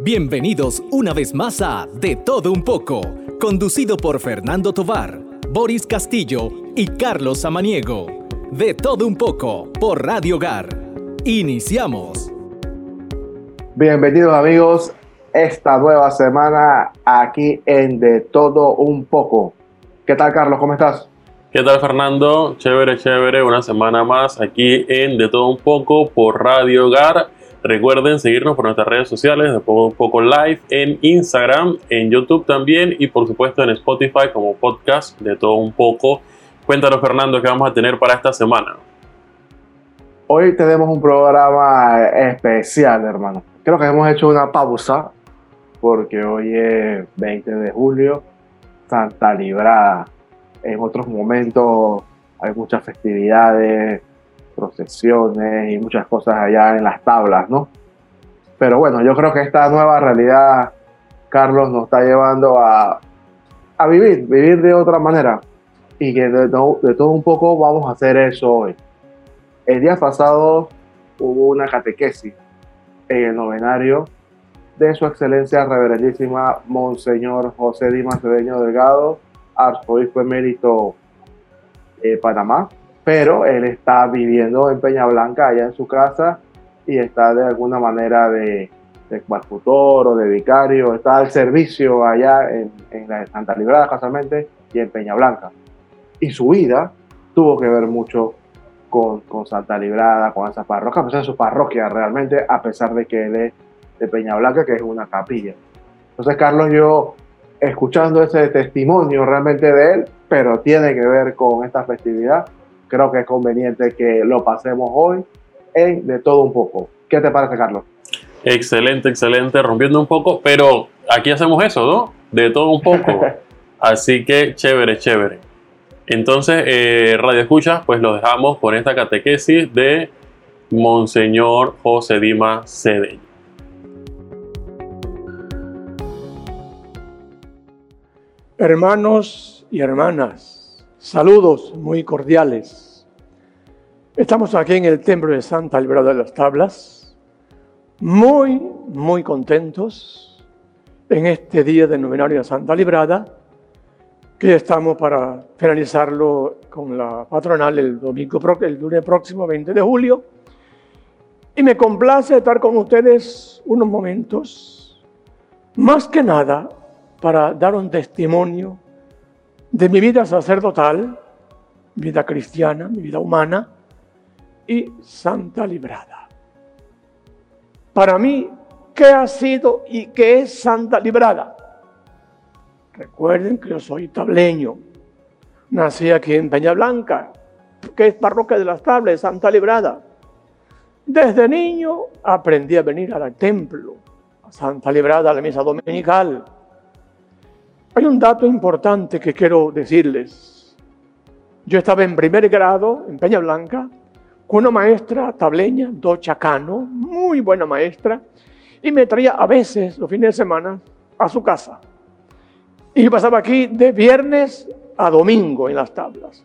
Bienvenidos una vez más a De Todo Un poco, conducido por Fernando Tovar, Boris Castillo y Carlos Samaniego. De Todo Un poco por Radio Hogar. Iniciamos. Bienvenidos amigos esta nueva semana aquí en De Todo Un poco. ¿Qué tal Carlos? ¿Cómo estás? ¿Qué tal Fernando? Chévere, chévere, una semana más aquí en De Todo Un poco por Radio Hogar. Recuerden seguirnos por nuestras redes sociales, de Un poco live, en Instagram, en YouTube también y por supuesto en Spotify como podcast de Todo Un poco. Cuéntanos Fernando qué vamos a tener para esta semana. Hoy tenemos un programa especial, hermano. Creo que hemos hecho una pausa porque hoy es 20 de julio, Santa Librada en otros momentos hay muchas festividades, procesiones y muchas cosas allá en las tablas, ¿no? Pero bueno, yo creo que esta nueva realidad, Carlos, nos está llevando a, a vivir, vivir de otra manera. Y que de, de todo un poco vamos a hacer eso hoy. El día pasado hubo una catequesis en el novenario de su excelencia reverendísima Monseñor José Dimas Cedeño Delgado, arzobispo emérito de Panamá, pero él está viviendo en Peña Blanca, allá en su casa, y está de alguna manera de, de o de vicario, está al servicio allá en, en la Santa Librada, casualmente, y en Peña Blanca. Y su vida tuvo que ver mucho con, con Santa Librada, con esa parroquia, a pesar de su parroquia realmente, a pesar de que él es de Peña Blanca, que es una capilla. Entonces, Carlos, yo escuchando ese testimonio realmente de él, pero tiene que ver con esta festividad. Creo que es conveniente que lo pasemos hoy en De Todo Un poco. ¿Qué te parece, Carlos? Excelente, excelente, rompiendo un poco, pero aquí hacemos eso, ¿no? De todo un poco. Así que chévere, chévere. Entonces, eh, Radio Escucha, pues lo dejamos con esta catequesis de Monseñor José Dima Cedeño. Hermanos y hermanas, saludos muy cordiales. Estamos aquí en el templo de Santa Librada de las Tablas, muy, muy contentos en este día de novenario de Santa Librada, que estamos para finalizarlo con la patronal el domingo, el lunes próximo, 20 de julio. Y me complace estar con ustedes unos momentos, más que nada para dar un testimonio de mi vida sacerdotal, vida cristiana, mi vida humana y santa librada. Para mí, ¿qué ha sido y qué es santa librada? Recuerden que yo soy tableño. Nací aquí en Peña Blanca, que es parroquia de las tablas Santa Librada. Desde niño aprendí a venir al templo, a Santa Librada, a la misa dominical hay un dato importante que quiero decirles. Yo estaba en primer grado en Peña Blanca con una maestra tableña, Docha Cano, muy buena maestra, y me traía a veces los fines de semana a su casa. Y pasaba aquí de viernes a domingo en las tablas.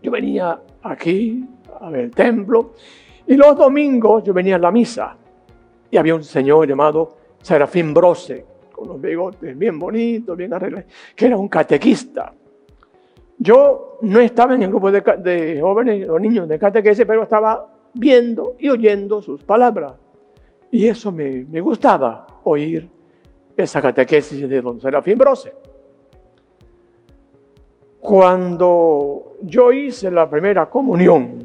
Yo venía aquí a ver el templo y los domingos yo venía a la misa y había un señor llamado Serafín Brose, con los bigotes bien bonitos, bien arreglados, que era un catequista. Yo no estaba en el grupo de, jóvenes o niños de catequesis, pero estaba viendo y oyendo sus palabras. Y eso me, me gustaba, oír esa catequesis de don Serafín Brose. Cuando yo hice la primera comunión,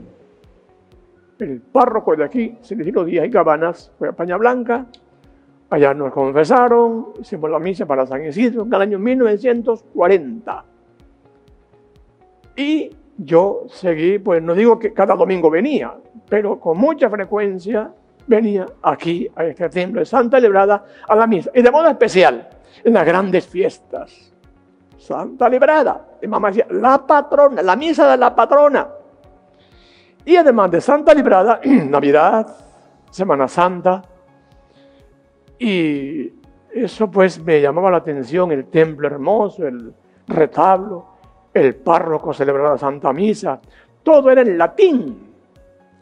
el párroco de aquí, Celestino Díaz y Cabanas, fue a Paña Blanca, Allá nos confesaron, hicimos la misa para San Isidro en el año 1940. Y yo seguí, pues no digo que cada domingo venía, pero con mucha frecuencia venía aquí a este templo de Santa Librada a la misa. Y de modo especial, en las grandes fiestas. Santa Librada. Y mamá decía, la patrona, la misa de la patrona. Y además de Santa Librada, Navidad, Semana Santa, y eso pues me llamaba la atención, el templo hermoso, el retablo, el párroco celebraba la Santa Misa, todo era en latín.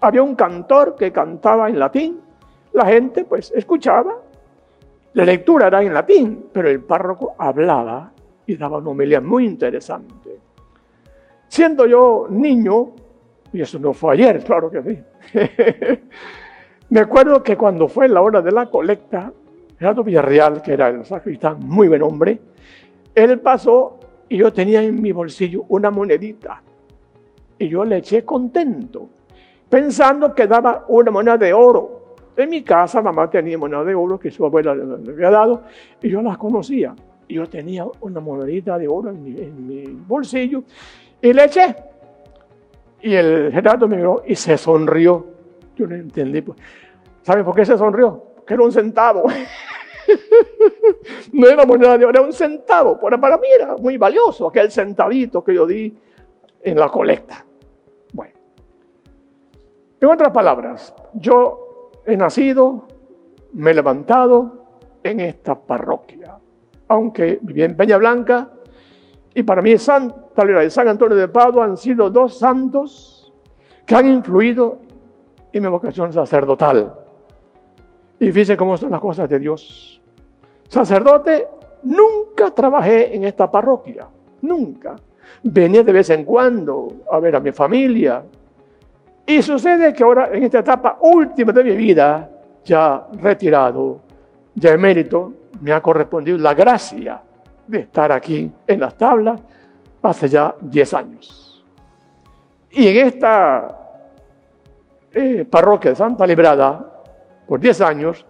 Había un cantor que cantaba en latín, la gente pues escuchaba La lectura era en latín, pero el párroco hablaba y daba una homilía muy interesante. Siendo yo niño, y eso no fue ayer, claro que sí, me acuerdo que cuando fue la hora de la colecta, Gerardo Villarreal, que era el sacristán, muy buen hombre, él pasó y yo tenía en mi bolsillo una monedita. Y yo le eché contento, pensando que daba una moneda de oro. En mi casa mamá tenía moneda de oro que su abuela le había dado y yo las conocía. Yo tenía una monedita de oro en mi, bolsillo y le eché. Y el Gerardo me miró y se sonrió. Yo no entendí. Pues. ¿Sabe por qué se sonrió? Porque era un centavo. no era moneda de oro, era un centavo. Para mí era muy valioso aquel centavito que yo di en la colecta. Bueno, en otras palabras, yo he nacido, me he levantado en esta parroquia. Aunque viví en Peña Blanca, y para mí Santa Lira y San Antonio de Padua han sido dos santos que han influido en mi vocación sacerdotal. Y fíjense cómo son las cosas de Dios. Sacerdote, nunca trabajé en esta parroquia, nunca. Venía de vez en cuando a ver a mi familia, y sucede que ahora, en esta etapa última de mi vida, ya retirado, ya emérito, me ha correspondido la gracia de estar aquí en las tablas hace ya 10 años. Y en esta eh, parroquia de Santa Librada, por 10 años,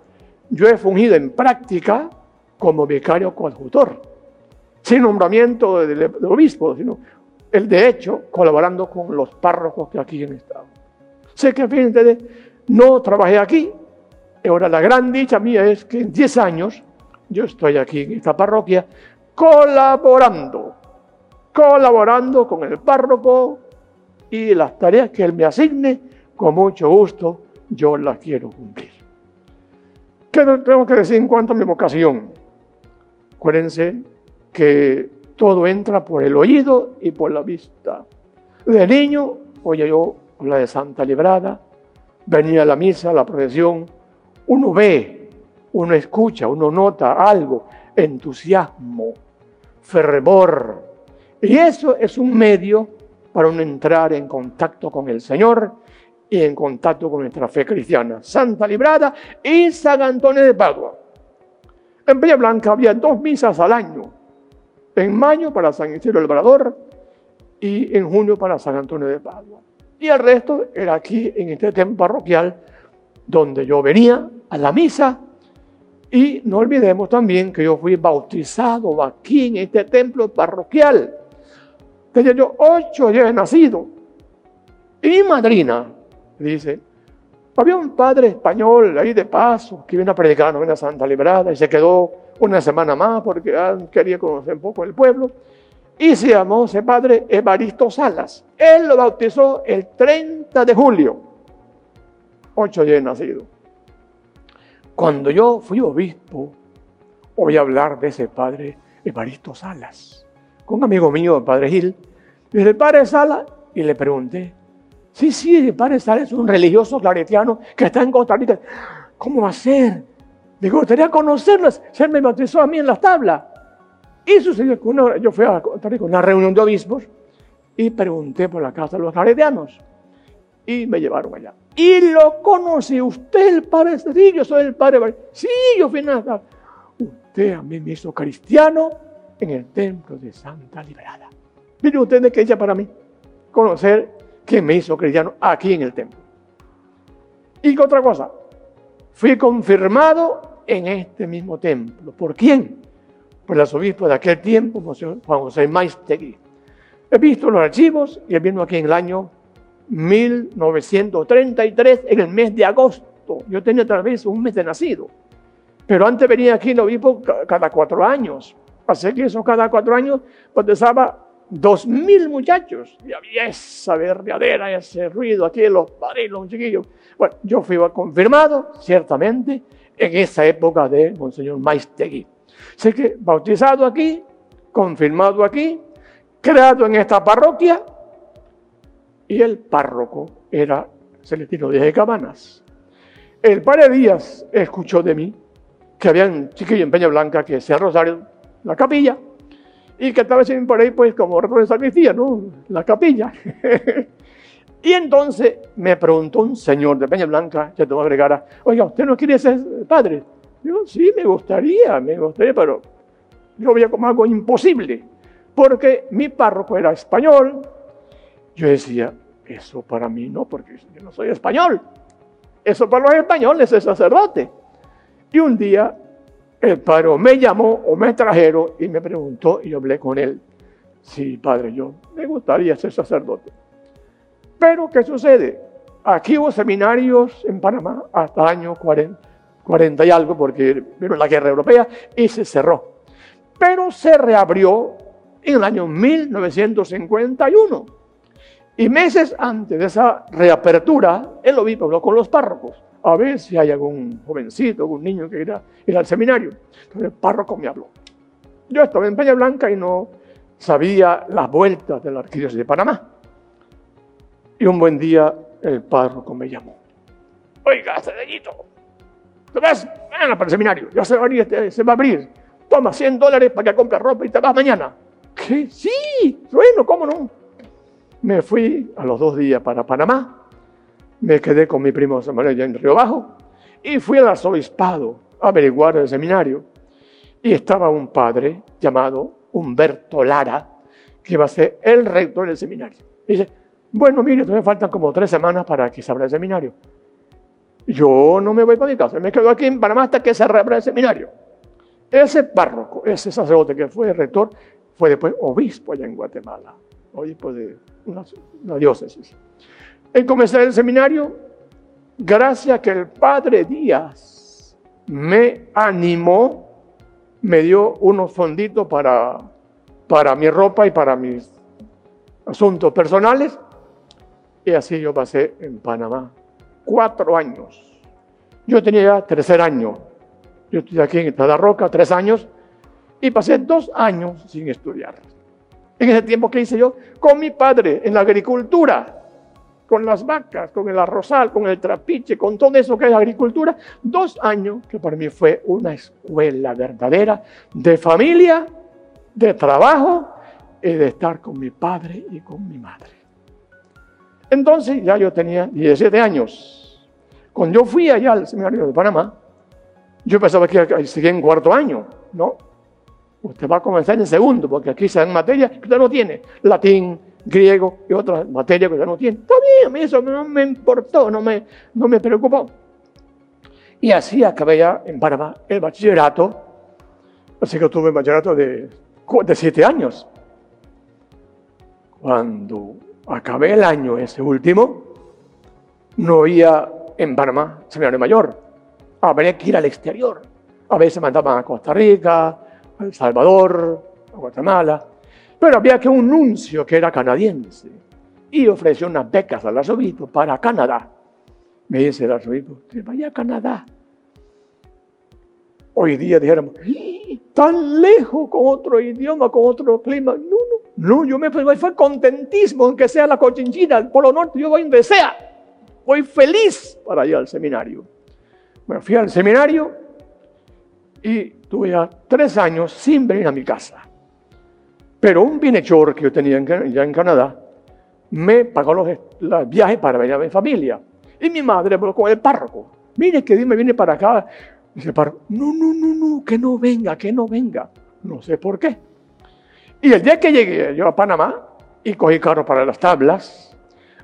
yo he fungido en práctica como vicario coadjutor, sin nombramiento del, obispo, sino el de hecho colaborando con los párrocos que aquí han estado. Sé que, fíjense, no trabajé aquí. Ahora la gran dicha mía es que en 10 años yo estoy aquí en esta parroquia colaborando, colaborando con el párroco y las tareas que él me asigne, con mucho gusto yo las quiero cumplir. ¿Qué tengo que decir en cuanto a mi vocación? Acuérdense que todo entra por el oído y por la vista. De niño, oye yo la de Santa Librada, venía a la misa, a la procesión, uno ve, uno escucha, uno nota algo, entusiasmo, fervor. Y eso es un medio para uno entrar en contacto con el Señor y en contacto con nuestra fe cristiana. Santa Librada y San Antonio de Padua. En Villa Blanca había dos misas al año. En mayo para San Isidro el Labrador y en junio para San Antonio de Padua. Y el resto era aquí en este templo parroquial donde yo venía a la misa. Y no olvidemos también que yo fui bautizado aquí en este templo parroquial. Tenía yo ocho días nacido. Y mi madrina dice, había un padre español ahí de paso que vino a predicar la novena Santa Librada y se quedó una semana más porque ah, quería conocer un poco el pueblo y se llamó ese padre Evaristo Salas. Él lo bautizó el 30 de julio, ocho días nacido. Cuando yo fui obispo, a hablar de ese padre Evaristo Salas, con un amigo mío, el padre Gil. Y el padre Salas, y le pregunté, sí, sí, el padre Salas es un religioso claretiano que está en Costa Rica. ¿Cómo va a ser? Me gustaría conocerlo, se me bautizó a mí en las tablas. Y sucedió que una, yo fui a una reunión de obispos y pregunté por la casa de los claretianos. Y me llevaron allá. Y lo conocí. Usted el padre. Sí, yo soy el padre. Sí, yo fui a Usted a mí me hizo cristiano en el templo de Santa Liberada. Miren ustedes que ella para mí conocer que me hizo cristiano aquí en el templo. Y otra cosa, fui confirmado en este mismo templo. ¿Por quién? por el arzobispo de aquel tiempo, Juan José Maistegui. He visto los archivos y él vino aquí en el año 1933, en el mes de agosto. Yo tenía tal vez un mes de nacido. Pero antes venía aquí el obispo cada cuatro años. Así que eso cada cuatro años bautizaba dos mil muchachos. Y había esa verdeadera, ese ruido aquí, los padres, los chiquillos. Bueno, yo fui confirmado, ciertamente, en esa época de Monseñor Maistegui. Sé que bautizado aquí, confirmado aquí, creado en esta parroquia, y el párroco era Celestino de Cabanas. El padre Díaz escuchó de mí que había un chiquillo en Peña Blanca que hacía rosario, la capilla, y que siempre por ahí, pues, como reto de sacristía, ¿no? La capilla. y entonces me preguntó un señor de Peña Blanca, que tomó agregara, oiga, ¿usted no quiere ser padre? Digo, sí, me gustaría, me gustaría, pero yo veía como algo imposible, porque mi párroco era español. Yo decía, eso para mí no, porque yo no soy español. Eso para los españoles es sacerdote. Y un día el padre me llamó o me trajeron y me preguntó y yo hablé con él. Sí, padre, yo me gustaría ser sacerdote. Pero, ¿qué sucede? Aquí hubo seminarios en Panamá hasta el año 40, 40 y algo, porque vino la guerra europea y se cerró. Pero se reabrió en el año 1951. Y meses antes de esa reapertura, el obispo habló con los párrocos a ver si hay algún jovencito, algún niño que quiera ir al seminario. Entonces el párroco me habló. Yo estaba en Peña Blanca y no sabía las vueltas de la arquidiócesis de Panamá. Y un buen día el párroco me llamó. Oiga, Cedellito, ¿te vas mañana para el seminario? Ya se va, a abrir, se va a abrir. Toma 100 dólares para que compres ropa y te vas mañana. ¿Qué? Sí, bueno, ¿cómo no? Me fui a los dos días para Panamá me quedé con mi primo Samuel en Río Bajo y fui al arzobispado a averiguar el seminario. Y estaba un padre llamado Humberto Lara, que iba a ser el rector del seminario. dice, bueno, mire, todavía faltan como tres semanas para que se abra el seminario. Yo no me voy para mi casa, me quedo aquí en Panamá hasta que se reabra el seminario. Ese párroco, ese sacerdote que fue rector, fue después obispo allá en Guatemala, obispo de una diócesis. En comenzar el seminario, gracias a que el padre Díaz me animó, me dio unos fonditos para, para mi ropa y para mis asuntos personales. Y así yo pasé en Panamá cuatro años. Yo tenía ya tercer año. Yo estoy aquí en Estrada Roca, tres años, y pasé dos años sin estudiar. En ese tiempo que hice yo con mi padre en la agricultura con las vacas, con el arrozal, con el trapiche, con todo eso que es agricultura, dos años que para mí fue una escuela verdadera de familia, de trabajo y de estar con mi padre y con mi madre. Entonces ya yo tenía 17 años. Cuando yo fui allá al seminario de Panamá, yo pensaba que seguía en cuarto año, ¿no? Usted va a comenzar en segundo, porque aquí se dan materias que usted no tiene. Latín, griego y otras materias que ya no tiene. Está bien, a mí eso no me importó, no me, no me preocupó. Y así acabé ya en Panamá el bachillerato. Así que tuve el bachillerato de, de siete años. Cuando acabé el año ese último, no había en Panamá seminario mayor. Habría que ir al exterior. A veces mandaban a Costa Rica, a El Salvador, a Guatemala. Pero había que un nuncio que era canadiense y ofreció unas becas al arzobispo para Canadá. Me dice el arzobispo, vaya a Canadá. Hoy día dijéramos, tan lejos con otro idioma, con otro clima. No, no, no, yo me fui, fue contentísimo, aunque sea la cochinchina, el Polo Norte, yo voy donde sea. Voy feliz para ir al seminario. Bueno, fui al seminario y tuve ya tres años sin venir a mi casa. Pero un bienhechor que yo tenía ya en Canadá me pagó los, viajes para venir a mi familia. Y mi madre habló con el párroco. Mire que me viene para acá. Dice el párroco, no, no, no, no, que no venga, que no venga. No sé por qué. Y el día que llegué yo a Panamá y cogí carro para las tablas,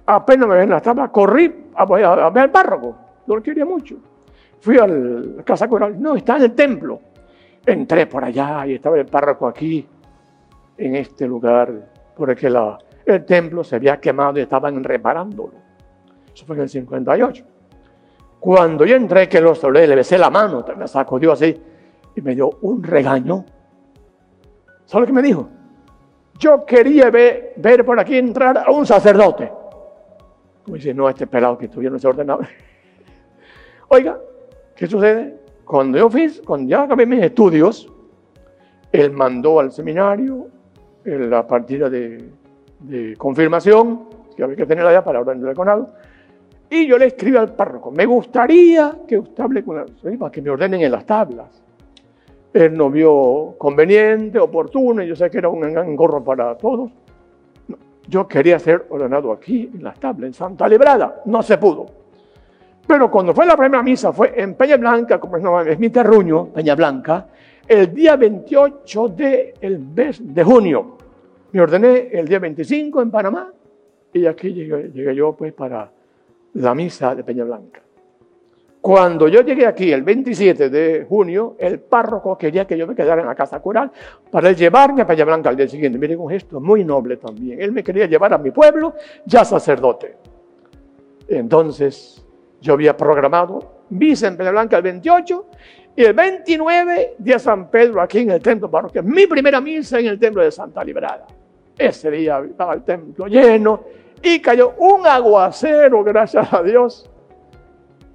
apenas me ven las tablas, corrí a, a, ver al párroco. No lo quería mucho. Fui a la casa coral. No, está en el templo. Entré por allá y estaba el párroco aquí en este lugar porque la, el templo se había quemado y estaban reparándolo. Eso fue en el 58. Cuando yo entré, que lo saludé, le besé la mano, me sacudió así y me dio un regaño. ¿Sabes lo que me dijo? Yo quería ver, por aquí entrar a un sacerdote. Como dice, no, este pelado que estuviera no se ordenado. Oiga, ¿qué sucede? Cuando yo fui, cuando ya acabé mis estudios, él mandó al seminario la partida de, confirmación, que había que tener allá para orden del conado, y yo le escribí al párroco, me gustaría que usted hable con la para que me ordenen en las tablas. él no vio conveniente, oportuno, y yo sé que era un engorro para todos. No, yo quería ser ordenado aquí, en la tabla, en Santa Librada. No se pudo. Pero cuando fue la primera misa, fue en Peña Blanca, como es, es mi terruño, Peña Blanca, el día 28 del de junio. Me ordené el día 25 en Panamá y aquí llegué, llegué yo pues para la misa de Peña Blanca. Cuando yo llegué aquí el 27 de junio, el párroco quería que yo me quedara en la casa cural para llevarme a Peña Blanca al día siguiente. Miren, un gesto muy noble también. Él me quería llevar a mi pueblo ya sacerdote. Entonces, yo había programado misa en Peña Blanca el 28 y el 29 día San Pedro aquí en el templo parroquial. Mi primera misa en el templo de Santa Librada. Ese día estaba el templo lleno y cayó un aguacero, gracias a Dios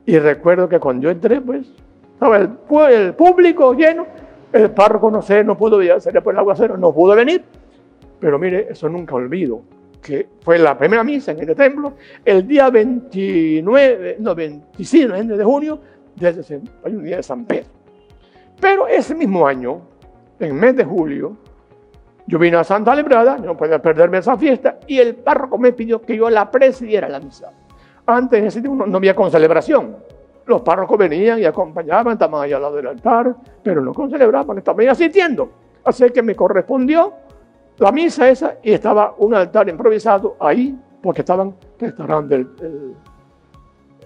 y recuerdo que cuando yo entré, pues, estaba el, el público lleno, el párroco, no sé, no pudo, sería por el aguacero, no pudo venir. Pero mire, eso nunca olvido, que fue la primera misa en este templo, el día 29, no, 25 de junio del un día de San Pedro. Pero ese mismo año, en el mes de julio, yo vine a Santa Librada, no podía perderme esa fiesta, y el párroco me pidió que yo la presidiera la misa. Antes en ese tiempo no, había con celebración. Los párrocos venían y acompañaban, estaban ahí al lado del altar, pero no con celebraban, estaban asistiendo. Así que me correspondió la misa esa y estaba un altar improvisado ahí, porque estaban restaurando el,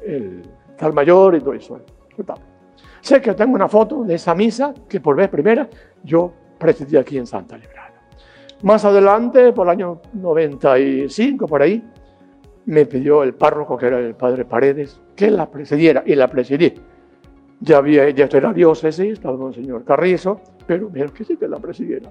el, el mayor y todo eso. Sé que tengo una foto de esa misa que por vez primera yo presidí aquí en Santa Librada. Más adelante, por el año 95, por ahí, me pidió el párroco, que era el padre Paredes, que la presidiera, y la presidí. Ya había, ya era diócesis, estaba el señor Carrizo, pero me que sí que la presidiera.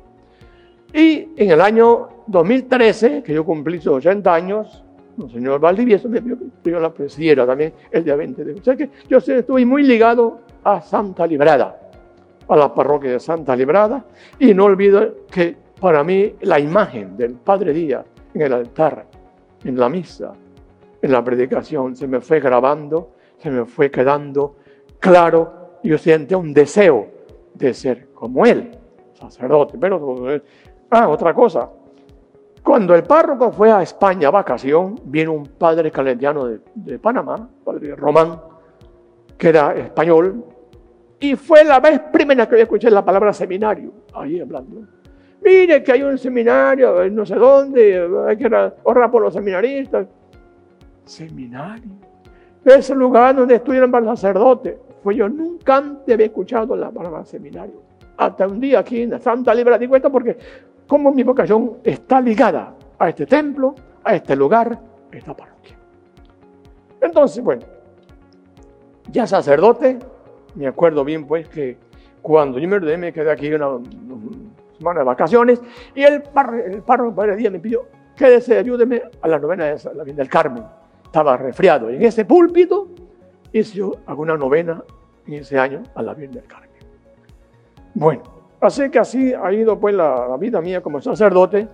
Y en el año 2013, que yo cumplí 80 años, el señor Valdivieso me pidió que yo la presidiera también el día 20 de O sea que yo estuve muy ligado a Santa Librada, a la parroquia de Santa Librada, y no olvido que para mí la imagen del Padre Díaz en el altar en la misa, en la predicación, se me fue grabando, se me fue quedando claro. Yo sentí un deseo de ser como él, sacerdote. Pero, ah, otra cosa. Cuando el párroco fue a España a vacación, vino un padre calentiano de, de Panamá, padre Román, que era español, y fue la vez primera que yo escuché la palabra seminario, ahí hablando. Mire que hay un seminario, no sé dónde, hay que ahorrar por los seminaristas. Seminario. Ese lugar donde estudian para el sacerdote. Pues yo nunca antes había escuchado la palabra seminario. Hasta un día aquí en Santa Libra digo esto porque como mi vocación está ligada a este templo, a este lugar, a esta parroquia. Entonces, bueno, ya sacerdote, me acuerdo bien pues que cuando yo me quedé aquí una, semana de vacaciones, y el, párroco el día me pidió, quédese, ayúdeme a la novena de la Virgen del Carmen. Estaba resfriado. En ese púlpito hice yo alguna novena en ese año a la Virgen del Carmen. Bueno, así que así ha ido pues la, vida mía como sacerdote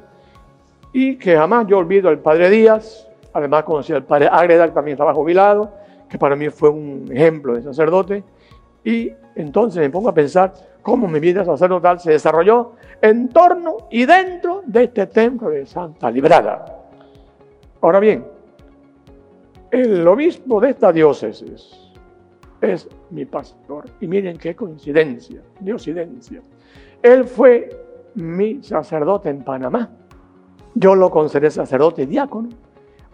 y que jamás yo olvido al Padre Díaz, además conocí al Padre Ágreda, que también estaba jubilado, que para mí fue un ejemplo de sacerdote, y entonces me pongo a pensar cómo mi vida sacerdotal se desarrolló en torno y dentro de este templo de Santa Librada. Ahora bien, el obispo de esta diócesis es mi pastor. Y miren qué coincidencia, diosidencia. Él fue mi sacerdote en Panamá. Yo lo consideré sacerdote diácono.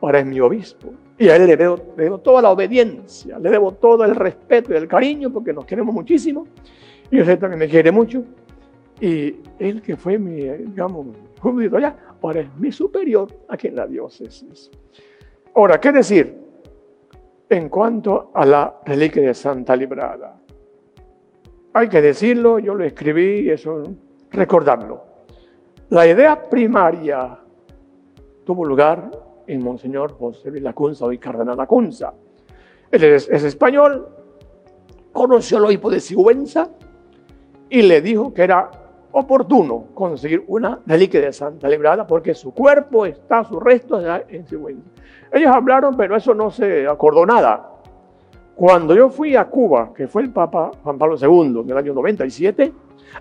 Ahora es mi obispo. Y a él le debo, toda la obediencia, le debo todo el respeto y el cariño porque nos queremos muchísimo. Y usted también me quiere mucho. Y él que fue mi, digamos, judío allá, ahora es mi superior aquí en la diócesis. Ahora, ¿qué decir en cuanto a la reliquia de Santa Librada? Hay que decirlo, yo lo escribí, eso, recordarlo. La idea primaria tuvo lugar en Monseñor José Lacunza, hoy Cardenal Lacunza. Él es, es español, conoció al obispo de Sigüenza, y le dijo que era oportuno conseguir una reliquia de Santa Librada porque su cuerpo está, su resto está en Sigüenza. Ellos hablaron, pero eso no se acordó nada. Cuando yo fui a Cuba, que fue el Papa Juan Pablo II en el año 97,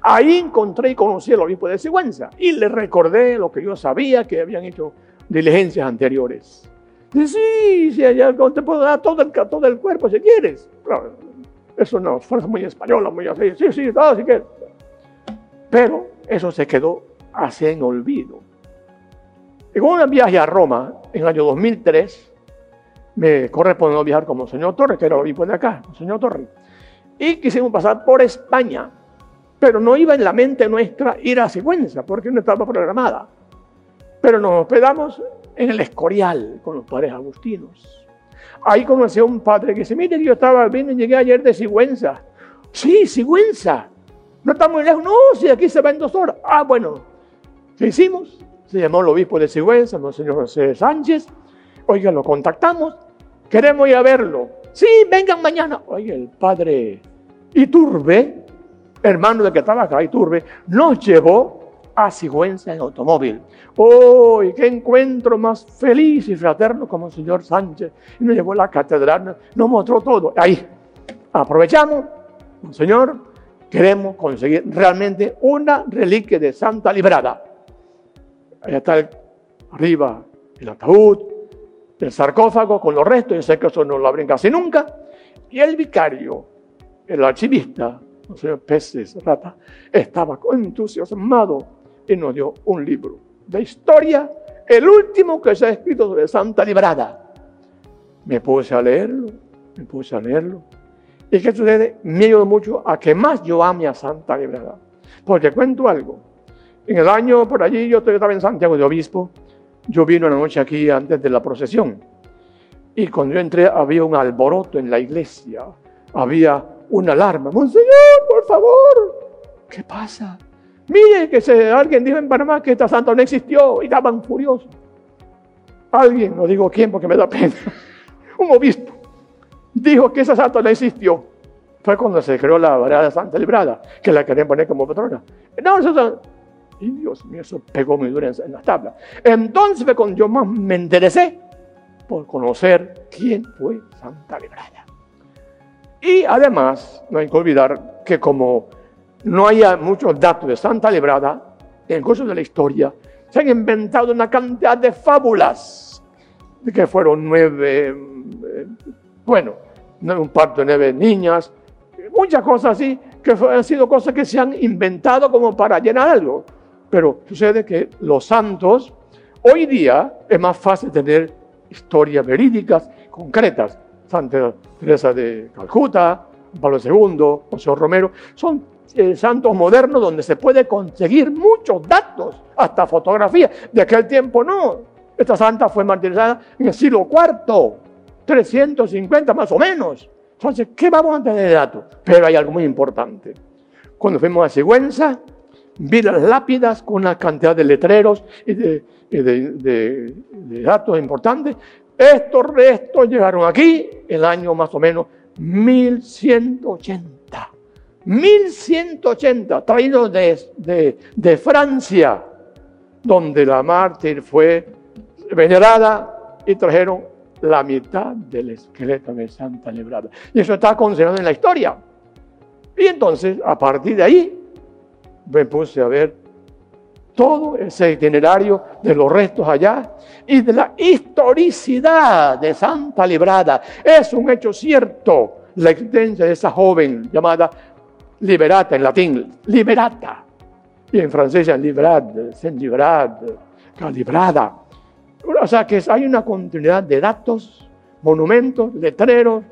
ahí encontré y conocí al obispo de Sigüenza y le recordé lo que yo sabía que habían hecho diligencias anteriores. Dice, sí, sí, allá te puedo dar todo el, todo el cuerpo si quieres. Claro, eso no, fuerza muy española, muy así. Sí, sí, todo si quieres. Pero eso se quedó así en olvido. En un viaje a Roma en el año 2003, me correspondió viajar como señor Torres, que era obispo de acá, señor Torres. Y quisimos pasar por España, pero no iba en la mente nuestra ir a Sigüenza, porque no estaba programada. Pero nos hospedamos en el Escorial con los padres agustinos. Ahí conocí a un padre que dice, mire, yo estaba, vine, llegué ayer de Sigüenza. Sí, Sigüenza. No está muy lejos. No, si aquí se va en dos horas. Ah, bueno. ¿Qué hicimos? Se llamó el obispo de Sigüenza, el señor José Sánchez. Oiga, lo contactamos. Queremos ir a verlo. Sí, vengan mañana. Oiga, el padre Iturbe, hermano de que estaba acá, Iturbe, nos llevó a Sigüenza en automóvil. ¡Oh, qué encuentro más feliz y fraterno como el señor Sánchez! Y nos llevó a la catedral, nos mostró todo. Ahí, aprovechamos, Señor, queremos conseguir realmente una reliquia de Santa Librada. Ahí está arriba el ataúd, el sarcófago con los restos, yo sé que eso no lo abren casi nunca. Y el vicario, el archivista, el señor Peces Rata, estaba entusiasmado y nos dio un libro de historia, el último que se ha escrito sobre Santa Librada. Me puse a leerlo, me puse a leerlo. ¿Y qué sucede? Me ayudó mucho a que más yo ame a Santa Librada. Porque cuento algo. En el año por allí, yo estaba en Santiago de Obispo, yo vino una noche aquí antes de la procesión. Y cuando yo entré había un alboroto en la iglesia, había una alarma. Monseñor, por favor, ¿qué pasa? Mire que se, alguien dijo en Panamá que esta santa no existió y estaban furiosos. Alguien, no digo quién porque me da pena, un obispo, dijo que esa santa no existió. Fue cuando se creó la variedad de Santa Librada, que la querían poner como patrona. No, eso, y Dios mío, eso pegó muy duro en, las tablas. Entonces fue cuando yo más me interesé por conocer quién fue Santa Librada. Y además, no hay que olvidar que como no hay muchos datos de Santa Librada, en el curso de la historia se han inventado una cantidad de fábulas, de que fueron nueve, eh, bueno, un parto de nueve niñas, muchas cosas así, que han sido cosas que se han inventado como para llenar algo. Pero sucede que los santos, hoy día es más fácil tener historias verídicas, concretas. Santa Teresa de Calcuta, Pablo II, José Romero, son eh, santos modernos donde se puede conseguir muchos datos, hasta fotografías. De aquel tiempo no. Esta santa fue martirizada en el siglo IV, 350 más o menos. Entonces, ¿qué vamos a tener de datos? Pero hay algo muy importante. Cuando fuimos a Sigüenza, vi las lápidas con una cantidad de letreros y de, datos importantes. Estos restos llegaron aquí el año más o menos 1180. 1180 traídos de, de, Francia, donde la mártir fue venerada y trajeron la mitad del esqueleto de Santa Librada. Y eso está considerado en la historia. Y entonces, a partir de ahí, me puse a ver todo ese itinerario de los restos allá y de la historicidad de Santa Librada. Es un hecho cierto la existencia de esa joven llamada liberata en latín, liberata. Y en francés es liberad, sen liberad, calibrada. O sea que hay una continuidad de datos, monumentos, letreros,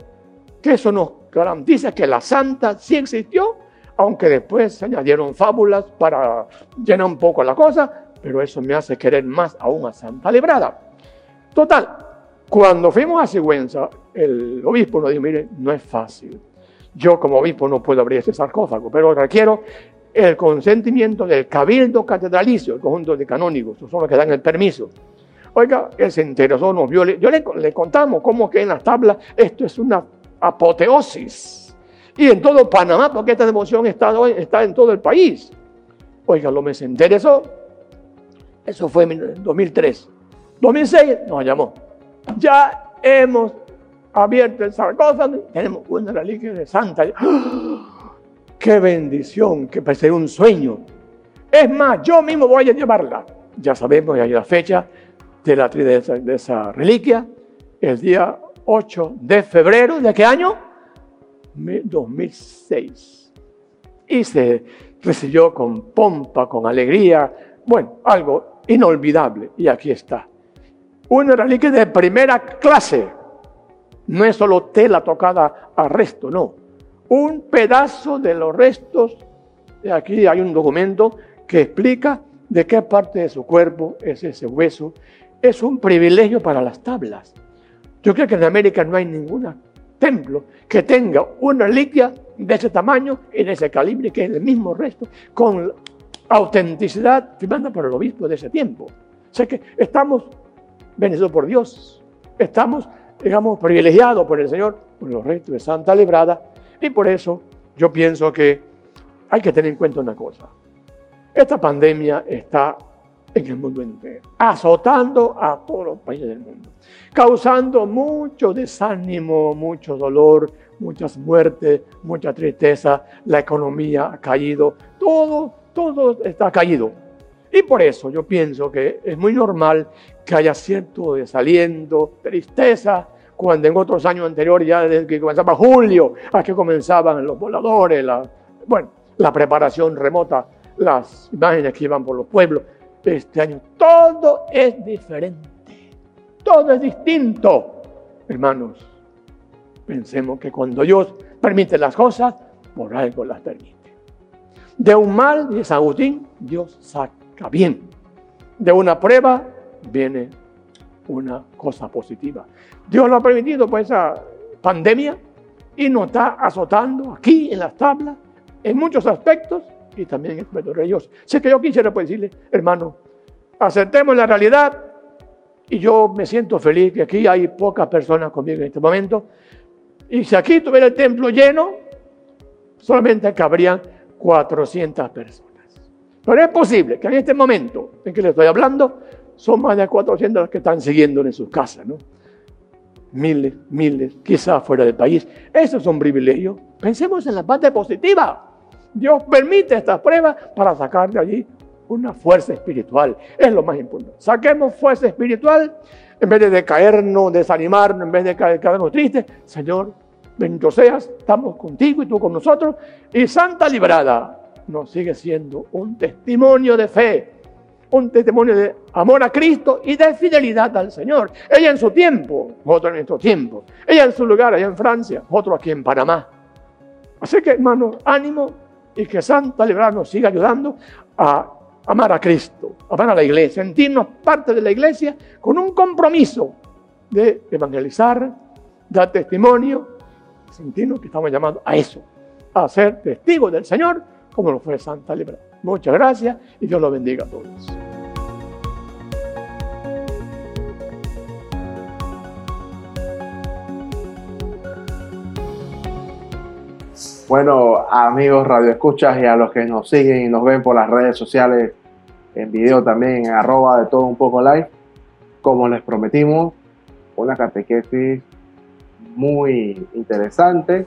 que eso nos garantiza que la santa sí existió, aunque después se añadieron fábulas para llenar un poco la cosa, pero eso me hace querer más aún a Santa Librada. Total, cuando fuimos a Sigüenza, el obispo nos dijo, mire, no es fácil. Yo como obispo no puedo abrir ese sarcófago, pero requiero el consentimiento del cabildo catedralicio, el conjunto de canónigos, son los que dan el permiso. Oiga, él se interesó, nos vio, yo le, contamos cómo que en las tablas esto es una apoteosis. Y en todo Panamá, porque esta devoción está, está en todo el país. Oiga, lo me interesó. Eso fue en 2003. 2006 nos llamó. Ya hemos abierto el sarcófago, tenemos una reliquia de Santa. ¡Ah! ¡Qué bendición! Que parece un sueño. Es más, yo mismo voy a llevarla. Ya sabemos, ya hay la fecha de la de de esa reliquia, el día 8 de febrero, ¿de qué año? 2006. Y se recibió con pompa, con alegría, bueno, algo inolvidable. Y aquí está. Una reliquia de primera clase. No es solo tela tocada a resto, no. Un pedazo de los restos. Aquí hay un documento que explica de qué parte de su cuerpo es ese hueso. Es un privilegio para las tablas. Yo creo que en América no hay ningún templo que tenga una reliquia de ese tamaño y de ese calibre, que es el mismo resto, con autenticidad firmada por el obispo de ese tiempo. O sea que estamos bendecidos por Dios, estamos, digamos, privilegiados por el Señor, por los restos de Santa Librada, y por eso yo pienso que hay que tener en cuenta una cosa. Esta pandemia está en el mundo entero, azotando a todos los países del mundo, causando mucho desánimo, mucho dolor, muchas muertes, mucha tristeza, la economía ha caído, todo, todo está caído. Y por eso yo pienso que es muy normal que haya cierto desaliento, tristeza, cuando en otros años anteriores, ya desde que comenzaba julio, a que comenzaban los voladores, la, bueno, la preparación remota, las imágenes que iban por los pueblos, este año todo es diferente, todo es distinto. Hermanos, pensemos que cuando Dios permite las cosas, por algo las permite. De un mal, dice Agustín, Dios saca bien. De una prueba viene una cosa positiva. Dios lo ha permitido por esa pandemia y nos está azotando aquí en las tablas en muchos aspectos y también en aspectos religiosos. Sé que yo quisiera pues, decirle, hermano, aceptemos la realidad y yo me siento feliz que aquí hay pocas personas conmigo en este momento. Y si aquí tuviera el templo lleno, solamente cabrían 400 personas. Pero es posible que en este momento en que le estoy hablando, son más de 400 las que están siguiendo en sus casas, ¿no? Miles, miles, quizás fuera del país. Eso es un privilegio. Pensemos en la parte positiva. Dios permite estas pruebas para sacar de allí una fuerza espiritual. Es lo más importante. Saquemos fuerza espiritual en vez de caernos, desanimarnos, en vez de quedarnos tristes. Señor, bendito seas, estamos contigo y tú con nosotros. Y Santa Librada nos sigue siendo un testimonio de fe, un testimonio de amor a Cristo y de fidelidad al Señor. Ella en su tiempo, otro en nuestro tiempo. Ella en su lugar, allá en Francia, otro aquí en Panamá. Así que, hermanos, ánimo y que Santa Librada nos siga ayudando a amar a Cristo, amar a la iglesia, sentirnos parte de la iglesia con un compromiso de evangelizar, dar testimonio, sentirnos que estamos llamados a eso, a ser testigos del Señor como lo fue Santa Libra. Muchas gracias y Dios los bendiga a todos. Bueno, amigos Radio Escuchas y a los que nos siguen y nos ven por las redes sociales, en video también, arroba de todo un poco live, como les prometimos, una catequesis muy interesante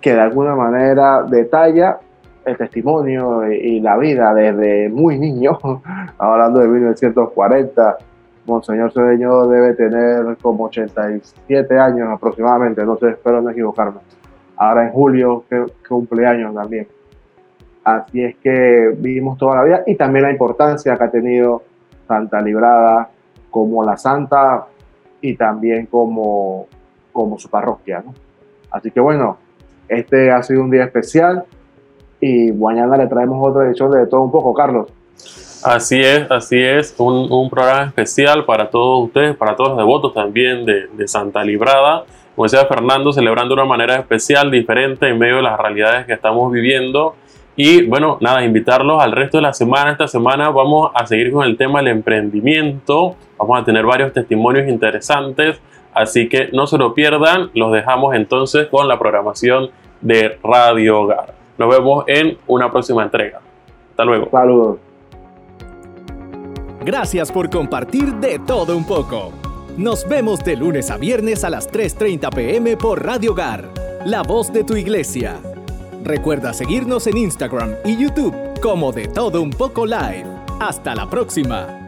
que de alguna manera detalla el testimonio y la vida desde muy niño, hablando de 1940. Monseñor Cedeño debe tener como 87 años aproximadamente, no sé, espero no equivocarme. Ahora en julio que cumpleaños también. Así es que vivimos toda la vida y también la importancia que ha tenido Santa Librada como la santa y también como, como su parroquia. Así que bueno, este ha sido un día especial y mañana le traemos otra edición de todo un poco, Carlos. Así es, así es, un, un programa especial para todos ustedes, para todos los devotos también de, de Santa Librada. Como decía Fernando, celebrando de una manera especial, diferente en medio de las realidades que estamos viviendo. Y bueno, nada, invitarlos al resto de la semana. Esta semana vamos a seguir con el tema del emprendimiento. Vamos a tener varios testimonios interesantes. Así que no se lo pierdan. Los dejamos entonces con la programación de Radio Hogar. Nos vemos en una próxima entrega. Hasta luego. Saludos. Gracias por compartir de todo un poco. Nos vemos de lunes a viernes a las 3.30 pm por Radio Gar, la voz de tu iglesia. Recuerda seguirnos en Instagram y YouTube como de todo un poco live. Hasta la próxima.